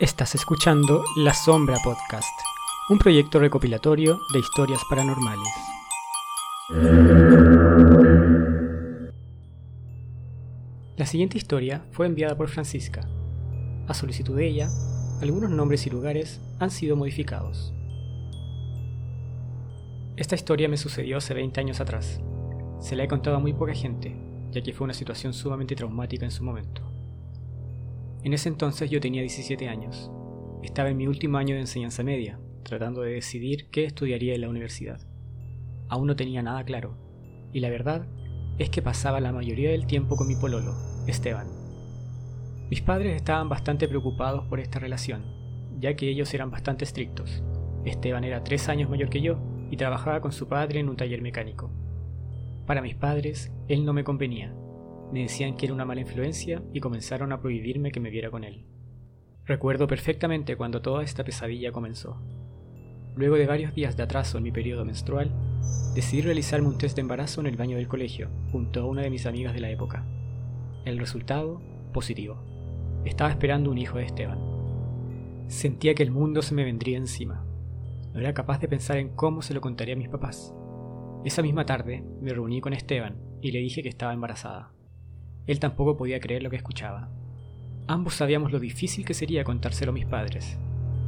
Estás escuchando La Sombra Podcast, un proyecto recopilatorio de historias paranormales. La siguiente historia fue enviada por Francisca. A solicitud de ella, algunos nombres y lugares han sido modificados. Esta historia me sucedió hace 20 años atrás. Se la he contado a muy poca gente, ya que fue una situación sumamente traumática en su momento. En ese entonces yo tenía 17 años. Estaba en mi último año de enseñanza media, tratando de decidir qué estudiaría en la universidad. Aún no tenía nada claro, y la verdad es que pasaba la mayoría del tiempo con mi pololo, Esteban. Mis padres estaban bastante preocupados por esta relación, ya que ellos eran bastante estrictos. Esteban era tres años mayor que yo y trabajaba con su padre en un taller mecánico. Para mis padres, él no me convenía, me decían que era una mala influencia y comenzaron a prohibirme que me viera con él. Recuerdo perfectamente cuando toda esta pesadilla comenzó. Luego de varios días de atraso en mi periodo menstrual, decidí realizarme un test de embarazo en el baño del colegio, junto a una de mis amigas de la época. El resultado, positivo. Estaba esperando un hijo de Esteban. Sentía que el mundo se me vendría encima. No era capaz de pensar en cómo se lo contaría a mis papás. Esa misma tarde me reuní con Esteban y le dije que estaba embarazada. Él tampoco podía creer lo que escuchaba. Ambos sabíamos lo difícil que sería contárselo a mis padres.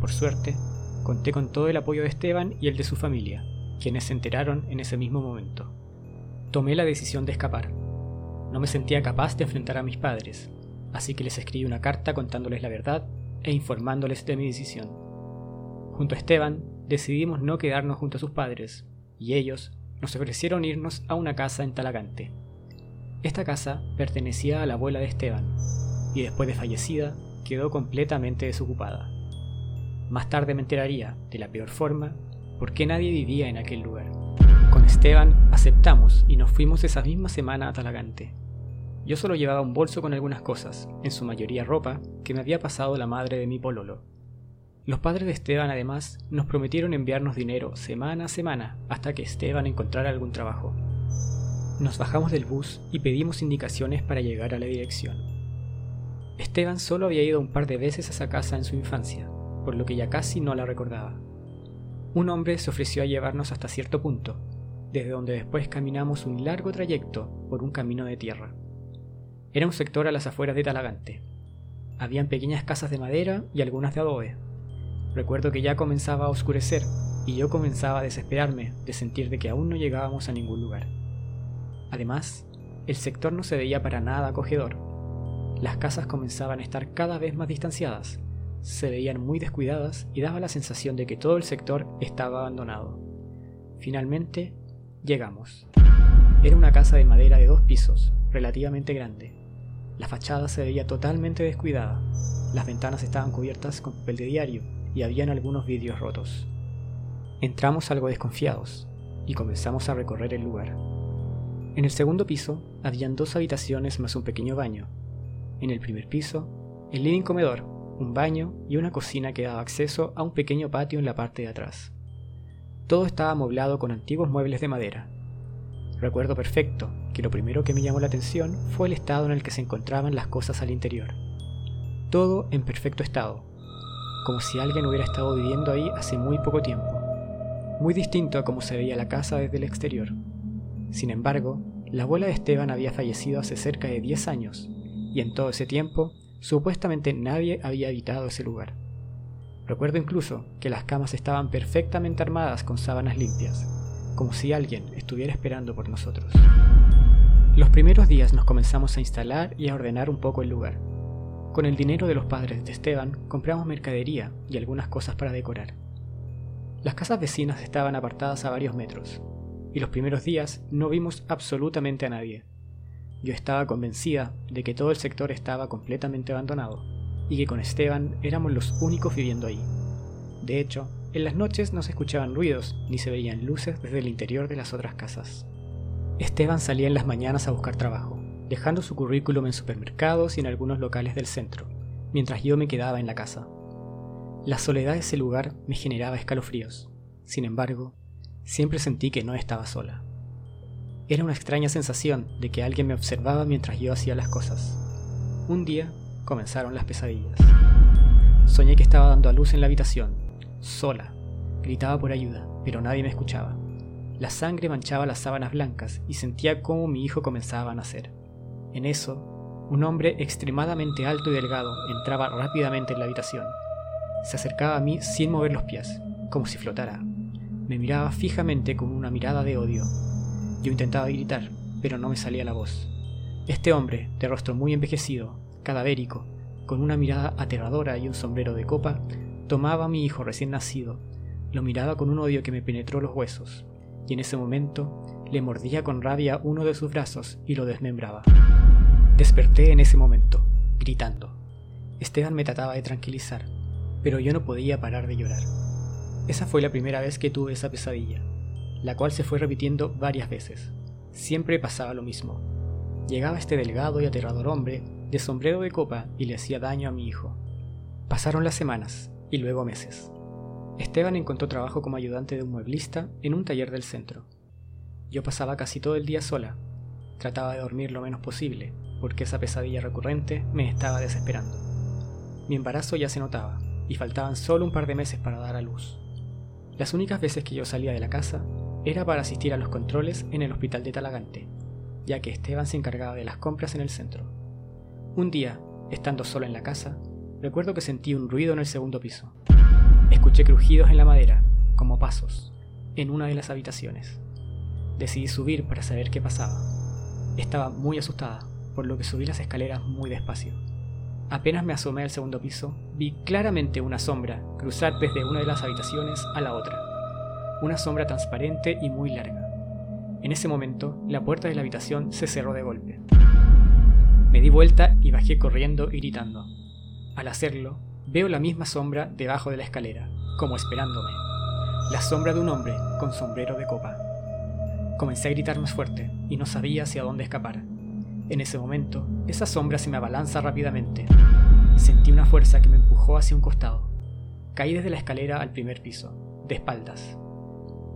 Por suerte, conté con todo el apoyo de Esteban y el de su familia, quienes se enteraron en ese mismo momento. Tomé la decisión de escapar. No me sentía capaz de enfrentar a mis padres, así que les escribí una carta contándoles la verdad e informándoles de mi decisión. Junto a Esteban, decidimos no quedarnos junto a sus padres, y ellos nos ofrecieron irnos a una casa en Talagante. Esta casa pertenecía a la abuela de Esteban, y después de fallecida quedó completamente desocupada. Más tarde me enteraría, de la peor forma, por qué nadie vivía en aquel lugar. Con Esteban aceptamos y nos fuimos esa misma semana a Talagante. Yo solo llevaba un bolso con algunas cosas, en su mayoría ropa, que me había pasado la madre de mi pololo. Los padres de Esteban además nos prometieron enviarnos dinero semana a semana hasta que Esteban encontrara algún trabajo. Nos bajamos del bus y pedimos indicaciones para llegar a la dirección. Esteban solo había ido un par de veces a esa casa en su infancia, por lo que ya casi no la recordaba. Un hombre se ofreció a llevarnos hasta cierto punto, desde donde después caminamos un largo trayecto por un camino de tierra. Era un sector a las afueras de Talagante. Habían pequeñas casas de madera y algunas de adobe. Recuerdo que ya comenzaba a oscurecer y yo comenzaba a desesperarme de sentir de que aún no llegábamos a ningún lugar. Además, el sector no se veía para nada acogedor. Las casas comenzaban a estar cada vez más distanciadas, se veían muy descuidadas y daba la sensación de que todo el sector estaba abandonado. Finalmente, llegamos. Era una casa de madera de dos pisos, relativamente grande. La fachada se veía totalmente descuidada. Las ventanas estaban cubiertas con papel de diario y habían algunos vidrios rotos. Entramos algo desconfiados y comenzamos a recorrer el lugar. En el segundo piso habían dos habitaciones más un pequeño baño. En el primer piso, el living comedor, un baño y una cocina que daba acceso a un pequeño patio en la parte de atrás. Todo estaba amoblado con antiguos muebles de madera. Recuerdo perfecto que lo primero que me llamó la atención fue el estado en el que se encontraban las cosas al interior. Todo en perfecto estado, como si alguien hubiera estado viviendo ahí hace muy poco tiempo. Muy distinto a cómo se veía la casa desde el exterior. Sin embargo, la abuela de Esteban había fallecido hace cerca de 10 años, y en todo ese tiempo, supuestamente nadie había habitado ese lugar. Recuerdo incluso que las camas estaban perfectamente armadas con sábanas limpias, como si alguien estuviera esperando por nosotros. Los primeros días nos comenzamos a instalar y a ordenar un poco el lugar. Con el dinero de los padres de Esteban compramos mercadería y algunas cosas para decorar. Las casas vecinas estaban apartadas a varios metros, y los primeros días no vimos absolutamente a nadie. Yo estaba convencida de que todo el sector estaba completamente abandonado y que con Esteban éramos los únicos viviendo ahí. De hecho, en las noches no se escuchaban ruidos ni se veían luces desde el interior de las otras casas. Esteban salía en las mañanas a buscar trabajo, dejando su currículum en supermercados y en algunos locales del centro, mientras yo me quedaba en la casa. La soledad de ese lugar me generaba escalofríos. Sin embargo, Siempre sentí que no estaba sola. Era una extraña sensación de que alguien me observaba mientras yo hacía las cosas. Un día comenzaron las pesadillas. soñé que estaba dando a luz en la habitación, sola. Gritaba por ayuda, pero nadie me escuchaba. La sangre manchaba las sábanas blancas y sentía cómo mi hijo comenzaba a nacer. En eso, un hombre extremadamente alto y delgado entraba rápidamente en la habitación. Se acercaba a mí sin mover los pies, como si flotara. Me miraba fijamente con una mirada de odio. Yo intentaba gritar, pero no me salía la voz. Este hombre, de rostro muy envejecido, cadavérico, con una mirada aterradora y un sombrero de copa, tomaba a mi hijo recién nacido, lo miraba con un odio que me penetró los huesos, y en ese momento le mordía con rabia uno de sus brazos y lo desmembraba. Desperté en ese momento, gritando. Esteban me trataba de tranquilizar, pero yo no podía parar de llorar. Esa fue la primera vez que tuve esa pesadilla, la cual se fue repitiendo varias veces. Siempre pasaba lo mismo. Llegaba este delgado y aterrador hombre de sombrero de copa y le hacía daño a mi hijo. Pasaron las semanas y luego meses. Esteban encontró trabajo como ayudante de un mueblista en un taller del centro. Yo pasaba casi todo el día sola. Trataba de dormir lo menos posible, porque esa pesadilla recurrente me estaba desesperando. Mi embarazo ya se notaba, y faltaban solo un par de meses para dar a luz. Las únicas veces que yo salía de la casa era para asistir a los controles en el hospital de Talagante, ya que Esteban se encargaba de las compras en el centro. Un día, estando solo en la casa, recuerdo que sentí un ruido en el segundo piso. Escuché crujidos en la madera, como pasos, en una de las habitaciones. Decidí subir para saber qué pasaba. Estaba muy asustada, por lo que subí las escaleras muy despacio. Apenas me asomé al segundo piso, vi claramente una sombra cruzar desde una de las habitaciones a la otra. Una sombra transparente y muy larga. En ese momento, la puerta de la habitación se cerró de golpe. Me di vuelta y bajé corriendo y gritando. Al hacerlo, veo la misma sombra debajo de la escalera, como esperándome. La sombra de un hombre con sombrero de copa. Comencé a gritar más fuerte y no sabía hacia dónde escapar. En ese momento, esa sombra se me abalanza rápidamente. Sentí una fuerza que me empujó hacia un costado. Caí desde la escalera al primer piso, de espaldas.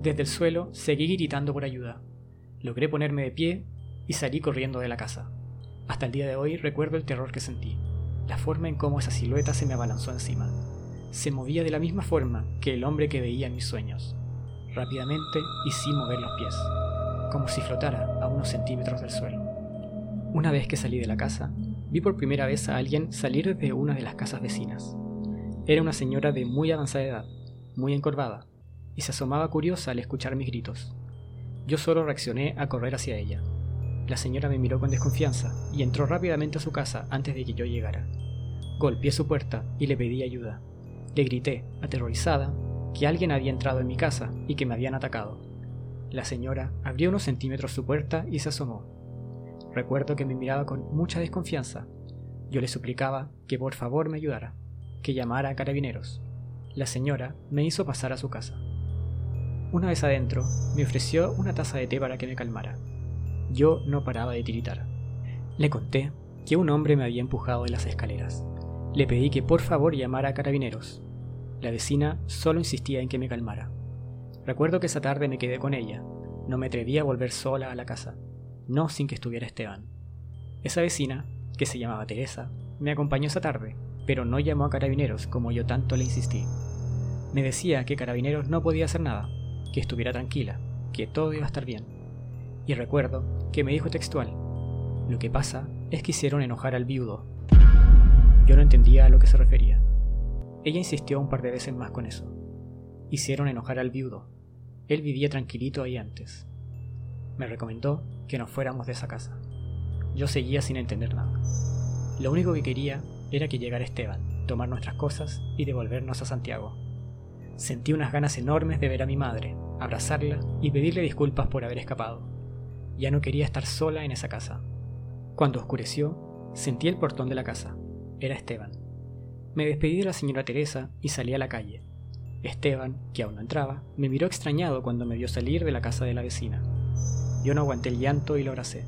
Desde el suelo seguí gritando por ayuda. Logré ponerme de pie y salí corriendo de la casa. Hasta el día de hoy recuerdo el terror que sentí, la forma en cómo esa silueta se me abalanzó encima. Se movía de la misma forma que el hombre que veía en mis sueños, rápidamente y sin mover los pies, como si flotara a unos centímetros del suelo. Una vez que salí de la casa, vi por primera vez a alguien salir de una de las casas vecinas. Era una señora de muy avanzada edad, muy encorvada, y se asomaba curiosa al escuchar mis gritos. Yo solo reaccioné a correr hacia ella. La señora me miró con desconfianza y entró rápidamente a su casa antes de que yo llegara. Golpeé su puerta y le pedí ayuda. Le grité, aterrorizada, que alguien había entrado en mi casa y que me habían atacado. La señora abrió unos centímetros su puerta y se asomó. Recuerdo que me miraba con mucha desconfianza. Yo le suplicaba que por favor me ayudara, que llamara a carabineros. La señora me hizo pasar a su casa. Una vez adentro, me ofreció una taza de té para que me calmara. Yo no paraba de tiritar. Le conté que un hombre me había empujado de las escaleras. Le pedí que por favor llamara a carabineros. La vecina solo insistía en que me calmara. Recuerdo que esa tarde me quedé con ella. No me atreví a volver sola a la casa no sin que estuviera Esteban. Esa vecina, que se llamaba Teresa, me acompañó esa tarde, pero no llamó a carabineros como yo tanto le insistí. Me decía que carabineros no podía hacer nada, que estuviera tranquila, que todo iba a estar bien. Y recuerdo que me dijo textual, lo que pasa es que hicieron enojar al viudo. Yo no entendía a lo que se refería. Ella insistió un par de veces más con eso. Hicieron enojar al viudo. Él vivía tranquilito ahí antes. Me recomendó que nos fuéramos de esa casa. Yo seguía sin entender nada. Lo único que quería era que llegara Esteban, tomar nuestras cosas y devolvernos a Santiago. Sentí unas ganas enormes de ver a mi madre, abrazarla y pedirle disculpas por haber escapado. Ya no quería estar sola en esa casa. Cuando oscureció, sentí el portón de la casa. Era Esteban. Me despedí de la señora Teresa y salí a la calle. Esteban, que aún no entraba, me miró extrañado cuando me vio salir de la casa de la vecina. Yo no aguanté el llanto y lo abracé.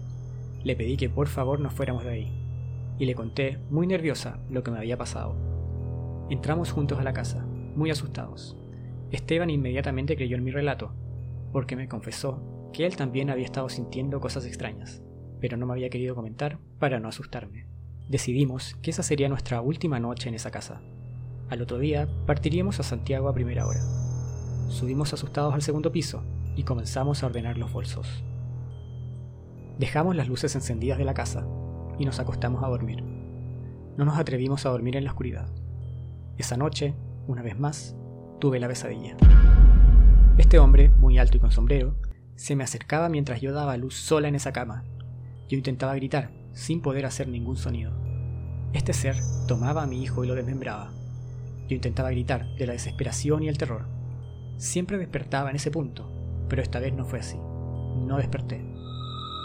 Le pedí que por favor nos fuéramos de ahí. Y le conté, muy nerviosa, lo que me había pasado. Entramos juntos a la casa, muy asustados. Esteban inmediatamente creyó en mi relato, porque me confesó que él también había estado sintiendo cosas extrañas, pero no me había querido comentar para no asustarme. Decidimos que esa sería nuestra última noche en esa casa. Al otro día partiríamos a Santiago a primera hora. Subimos asustados al segundo piso y comenzamos a ordenar los bolsos. Dejamos las luces encendidas de la casa y nos acostamos a dormir. No nos atrevimos a dormir en la oscuridad. Esa noche, una vez más, tuve la pesadilla. Este hombre, muy alto y con sombrero, se me acercaba mientras yo daba luz sola en esa cama. Yo intentaba gritar, sin poder hacer ningún sonido. Este ser tomaba a mi hijo y lo desmembraba. Yo intentaba gritar de la desesperación y el terror. Siempre despertaba en ese punto, pero esta vez no fue así. No desperté.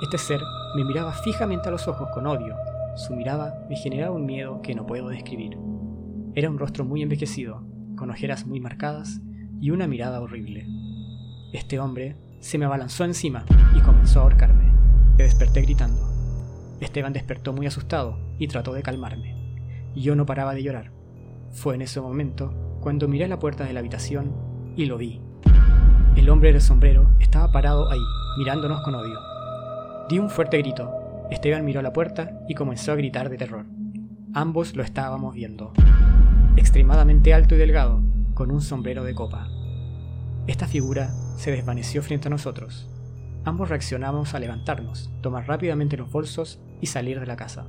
Este ser me miraba fijamente a los ojos con odio. Su mirada me generaba un miedo que no puedo describir. Era un rostro muy envejecido, con ojeras muy marcadas y una mirada horrible. Este hombre se me abalanzó encima y comenzó a ahorcarme. Me desperté gritando. Esteban despertó muy asustado y trató de calmarme. Yo no paraba de llorar. Fue en ese momento cuando miré la puerta de la habitación y lo vi. El hombre del sombrero estaba parado ahí, mirándonos con odio. Di un fuerte grito. Esteban miró la puerta y comenzó a gritar de terror. Ambos lo estábamos viendo. Extremadamente alto y delgado, con un sombrero de copa. Esta figura se desvaneció frente a nosotros. Ambos reaccionamos a levantarnos, tomar rápidamente los bolsos y salir de la casa.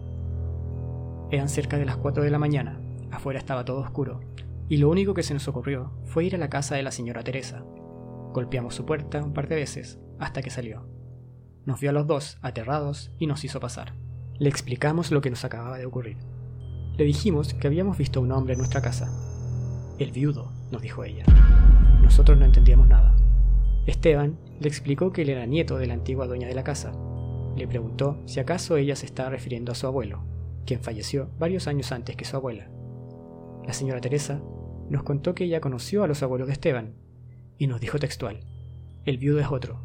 Eran cerca de las 4 de la mañana Afuera estaba todo oscuro, y lo único que se nos ocurrió fue ir a la casa de la señora Teresa. Golpeamos su puerta un par de veces hasta que salió. Nos vio a los dos, aterrados, y nos hizo pasar. Le explicamos lo que nos acababa de ocurrir. Le dijimos que habíamos visto a un hombre en nuestra casa. El viudo, nos dijo ella. Nosotros no entendíamos nada. Esteban le explicó que él era nieto de la antigua dueña de la casa. Le preguntó si acaso ella se estaba refiriendo a su abuelo, quien falleció varios años antes que su abuela. La señora Teresa nos contó que ella conoció a los abuelos de Esteban y nos dijo textual, el viudo es otro,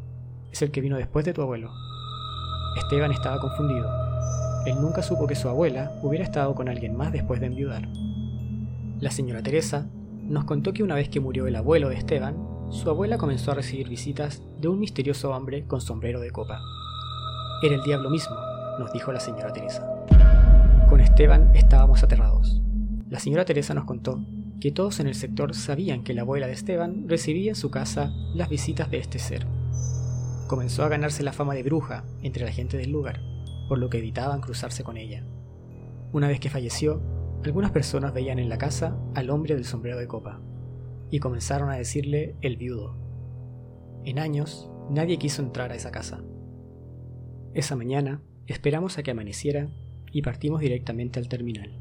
es el que vino después de tu abuelo. Esteban estaba confundido. Él nunca supo que su abuela hubiera estado con alguien más después de enviudar. La señora Teresa nos contó que una vez que murió el abuelo de Esteban, su abuela comenzó a recibir visitas de un misterioso hombre con sombrero de copa. Era el diablo mismo, nos dijo la señora Teresa. Con Esteban estábamos aterrados. La señora Teresa nos contó que todos en el sector sabían que la abuela de Esteban recibía en su casa las visitas de este ser. Comenzó a ganarse la fama de bruja entre la gente del lugar, por lo que evitaban cruzarse con ella. Una vez que falleció, algunas personas veían en la casa al hombre del sombrero de copa, y comenzaron a decirle el viudo. En años, nadie quiso entrar a esa casa. Esa mañana, esperamos a que amaneciera y partimos directamente al terminal.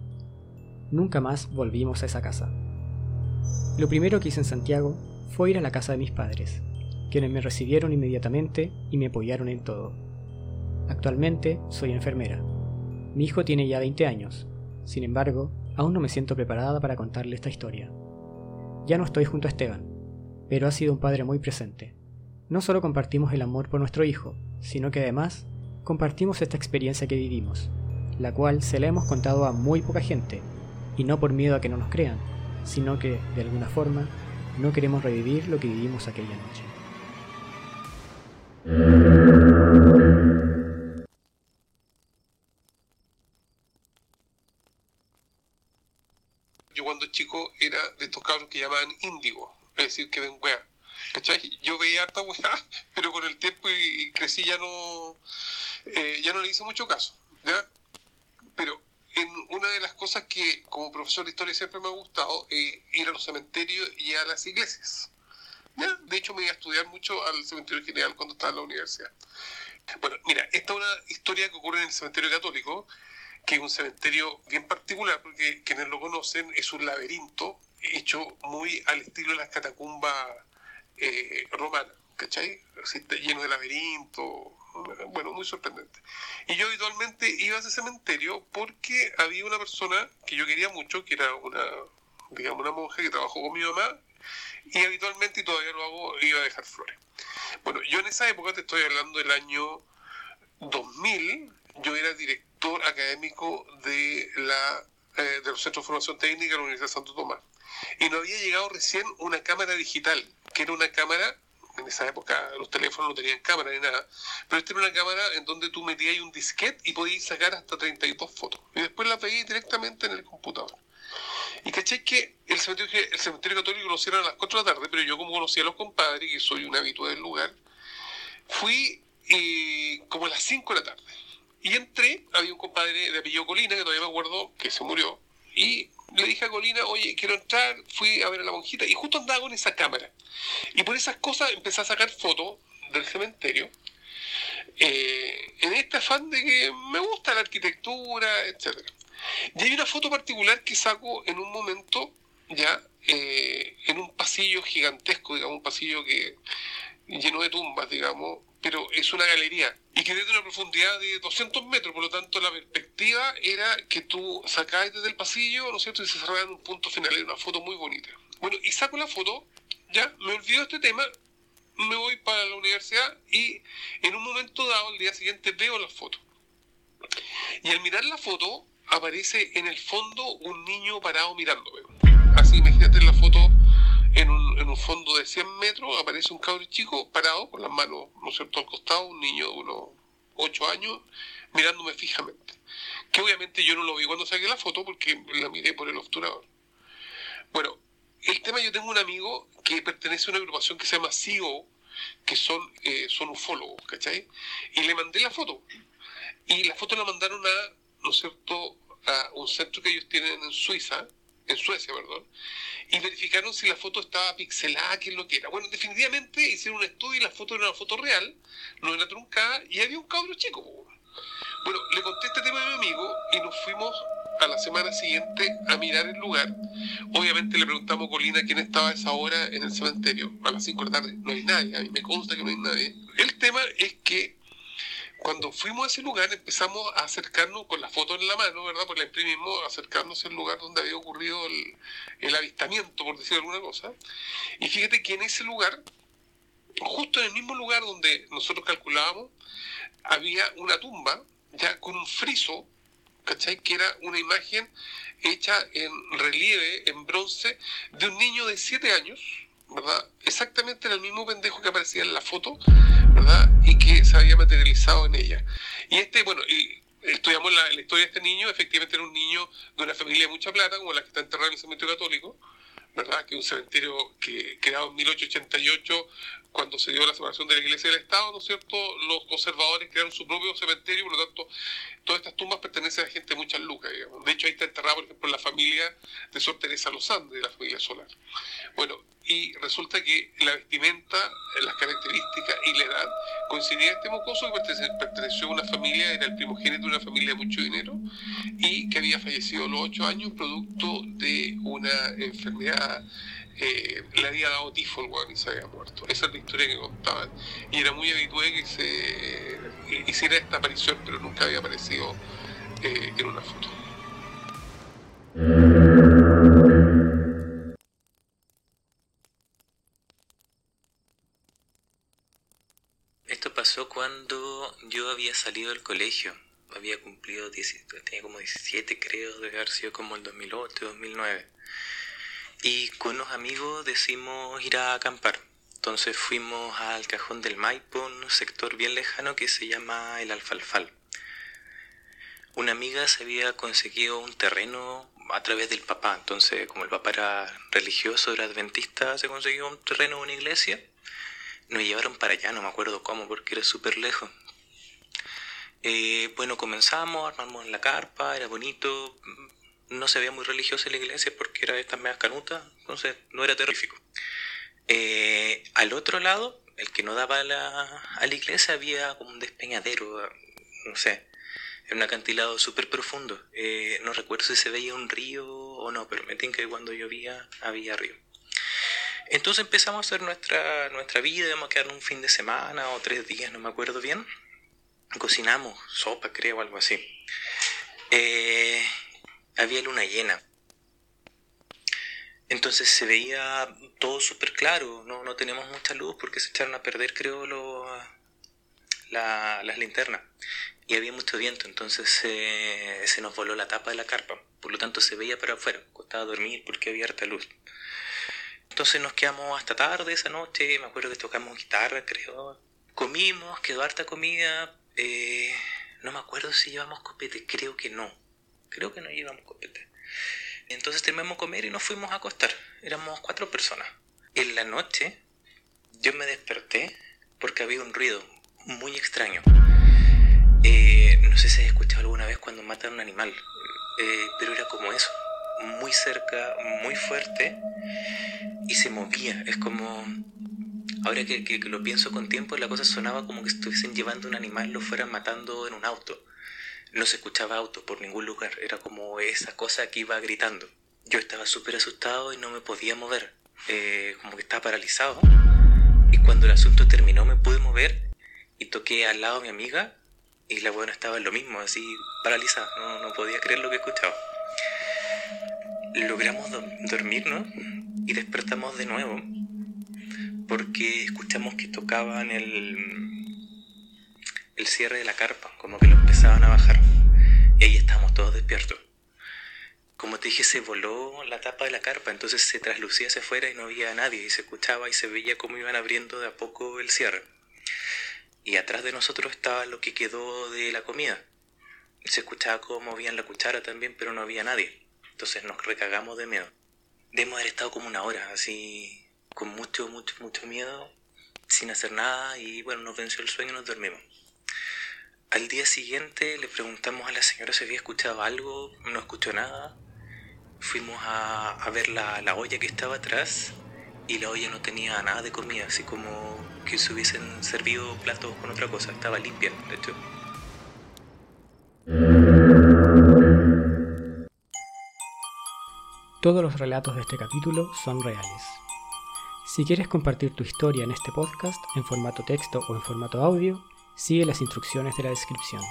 Nunca más volvimos a esa casa. Lo primero que hice en Santiago fue ir a la casa de mis padres, quienes me recibieron inmediatamente y me apoyaron en todo. Actualmente soy enfermera. Mi hijo tiene ya 20 años, sin embargo, aún no me siento preparada para contarle esta historia. Ya no estoy junto a Esteban, pero ha sido un padre muy presente. No solo compartimos el amor por nuestro hijo, sino que además compartimos esta experiencia que vivimos, la cual se la hemos contado a muy poca gente y no por miedo a que no nos crean, sino que, de alguna forma, no queremos revivir lo que vivimos aquella noche. Yo cuando chico era de estos cabros que llamaban índigo, es decir, que ven weá. ¿Cachai? Yo veía harta weá, pero con el tiempo y, crecí ya no, eh, ya no le hice mucho caso. ¿ya? Pero una de las cosas que como profesor de historia siempre me ha gustado es ir a los cementerios y a las iglesias. De hecho, me iba a estudiar mucho al cementerio general cuando estaba en la universidad. Bueno, mira, esta es una historia que ocurre en el cementerio católico, que es un cementerio bien particular, porque quienes lo conocen es un laberinto hecho muy al estilo de las catacumbas eh, romanas, ¿cachai? está lleno de laberintos, bueno, muy sorprendente. Y yo habitualmente iba a ese cementerio porque había una persona que yo quería mucho, que era una, digamos, una monja que trabajó con mi mamá, y habitualmente, y todavía lo hago, iba a dejar flores. Bueno, yo en esa época, te estoy hablando del año 2000, yo era director académico de la eh, de los Centros de Formación Técnica de la Universidad de Santo Tomás. Y no había llegado recién una cámara digital, que era una cámara en esa época los teléfonos no tenían cámara ni nada, pero esta era una cámara en donde tú metías un disquete y podías sacar hasta 32 fotos. Y después las veías directamente en el computador. Y ¿cachai que el cementerio, el cementerio católico lo cierran a las 4 de la tarde, pero yo como conocía a los compadres, que soy un habitual del lugar, fui eh, como a las 5 de la tarde. Y entré, había un compadre de apellido Colina, que todavía me acuerdo que se murió, y le dije a Colina, oye, quiero entrar, fui a ver a la monjita, y justo andaba con esa cámara. Y por esas cosas empecé a sacar fotos del cementerio, eh, en este afán de que me gusta la arquitectura, etcétera. Y hay una foto particular que saco en un momento, ya, eh, en un pasillo gigantesco, digamos, un pasillo que lleno de tumbas, digamos, pero es una galería y que desde una profundidad de 200 metros, por lo tanto la perspectiva era que tú sacabas desde el pasillo, ¿no es cierto?, y se cerraba en un punto final, era una foto muy bonita. Bueno, y saco la foto, ya, me olvido este tema, me voy para la universidad y en un momento dado, el día siguiente, veo la foto. Y al mirar la foto, aparece en el fondo un niño parado mirándome. Así, imagínate la foto, en un, en un fondo de 100 metros, aparece un cabro chico parado con las manos, ¿no es cierto?, al costado, un niño de unos 8 años, mirándome fijamente. Que obviamente yo no lo vi cuando saqué la foto porque la miré por el obturador. Bueno, el tema, yo tengo un amigo que pertenece a una agrupación que se llama CEO, que son, eh, son ufólogos, ¿cachai? Y le mandé la foto. Y la foto la mandaron a, ¿no es cierto?, a un centro que ellos tienen en Suiza, en Suecia, perdón, y verificaron si la foto estaba pixelada, qué es lo que era. Bueno, definitivamente hicieron un estudio y la foto era una foto real, no era truncada, y había un cabro chico. Bueno, le conté este tema a mi amigo y nos fuimos a la semana siguiente a mirar el lugar. Obviamente le preguntamos a Colina quién estaba a esa hora en el cementerio. A las 5 de la tarde no hay nadie, a mí me consta que no hay nadie. El tema es que cuando fuimos a ese lugar empezamos a acercarnos con la foto en la mano, ¿verdad? Pues la imprimimos, acercarnos al lugar donde había ocurrido el, el avistamiento, por decir alguna cosa. Y fíjate que en ese lugar, justo en el mismo lugar donde nosotros calculábamos, había una tumba ya con un friso ¿cachai? Que era una imagen hecha en relieve, en bronce, de un niño de 7 años, ¿verdad? Exactamente era el mismo pendejo que aparecía en la foto, ¿verdad? Y que se había materializado en ella. Y este, bueno, y estudiamos la, la historia de este niño, efectivamente era un niño de una familia de mucha plata, como la que está enterrada en el cementerio católico, ¿verdad? Que es un cementerio que creado en 1888 cuando se dio la separación de la Iglesia y del Estado, ¿no es cierto? Los conservadores crearon su propio cementerio, por lo tanto, todas estas tumbas pertenecen a gente de muchas lucas, digamos. De hecho, ahí está enterrada, por ejemplo, la familia de Sor Teresa Andes, de la familia Solar. Bueno, y resulta que la vestimenta, las características y la edad coincidía este mocoso que perteneció a una familia, era el primogénito de una familia de mucho dinero y que había fallecido a los ocho años producto de una enfermedad eh, le había dado tifo y se había muerto. Esa es la historia que contaban. Y era muy habitual que se hiciera esta aparición, pero nunca había aparecido eh, en una foto. Esto pasó cuando yo había salido del colegio. Había cumplido, tenía como 17 creo, debe haber sido como el 2008, 2009. Y con unos amigos decidimos ir a acampar. Entonces fuimos al cajón del Maipo, un sector bien lejano que se llama el Alfalfal. Una amiga se había conseguido un terreno a través del papá. Entonces, como el papá era religioso, era adventista, se consiguió un terreno en una iglesia. Nos llevaron para allá, no me acuerdo cómo, porque era súper lejos. Eh, bueno, comenzamos, armamos la carpa, era bonito, no se veía muy religiosa la iglesia porque era de estas medias canutas, entonces no era terrífico. Eh, al otro lado, el que no daba a la, a la iglesia, había como un despeñadero, no sé, era un acantilado súper profundo. Eh, no recuerdo si se veía un río o no, pero me que cuando llovía había río. Entonces empezamos a hacer nuestra, nuestra vida, íbamos a quedar un fin de semana o tres días, no me acuerdo bien. Cocinamos sopa, creo, algo así. Eh, había luna llena. Entonces se veía todo súper claro, no, no teníamos mucha luz porque se echaron a perder, creo, lo, las linternas. Y había mucho viento, entonces se nos voló la tapa de la carpa. Por lo tanto se veía para afuera, costaba dormir porque había harta luz. Entonces nos quedamos hasta tarde esa noche, me acuerdo que tocamos guitarra, creo. Comimos, quedó harta comida. Eh, no me acuerdo si llevamos copete, creo que no Creo que no llevamos copete. Entonces terminamos comer y nos fuimos a acostar. Éramos cuatro personas. En la noche yo me desperté porque había un ruido muy extraño. Eh, no sé si has escuchado alguna vez cuando matan a un animal, eh, pero era como eso, muy cerca, muy fuerte y se movía. Es como, ahora que, que, lo pienso con tiempo, la cosa sonaba como que estuviesen llevando un animal, lo fueran matando en un auto. No se escuchaba auto por ningún lugar, era como esa cosa que iba gritando. Yo estaba súper asustado y no me podía mover, eh, como que estaba paralizado. Y cuando el asunto terminó me pude mover y toqué al lado a mi amiga y la buena estaba lo mismo, así paralizada, no, no podía creer lo que escuchaba. Logramos dormirnos y despertamos de nuevo porque escuchamos que tocaban el, el cierre de la carpa, como que lo empezaban a bajar. Y ahí estábamos todos despiertos. Como te dije, se voló la tapa de la carpa, entonces se traslucía hacia afuera y no había nadie, y se escuchaba y se veía cómo iban abriendo de a poco el cierre. Y atrás de nosotros estaba lo que quedó de la comida. Se escuchaba cómo movían la cuchara también, pero no había nadie. Entonces nos recagamos de miedo. Debemos haber estado como una hora, así, con mucho, mucho, mucho miedo, sin hacer nada, y bueno, nos venció el sueño y nos dormimos. Al día siguiente le preguntamos a la señora si había escuchado algo, no escuchó nada. Fuimos a, a ver la, la olla que estaba atrás y la olla no tenía nada de comida, así como que se hubiesen servido platos con otra cosa, estaba limpia, de hecho. Todos los relatos de este capítulo son reales. Si quieres compartir tu historia en este podcast en formato texto o en formato audio, sigue las instrucciones de la descripción.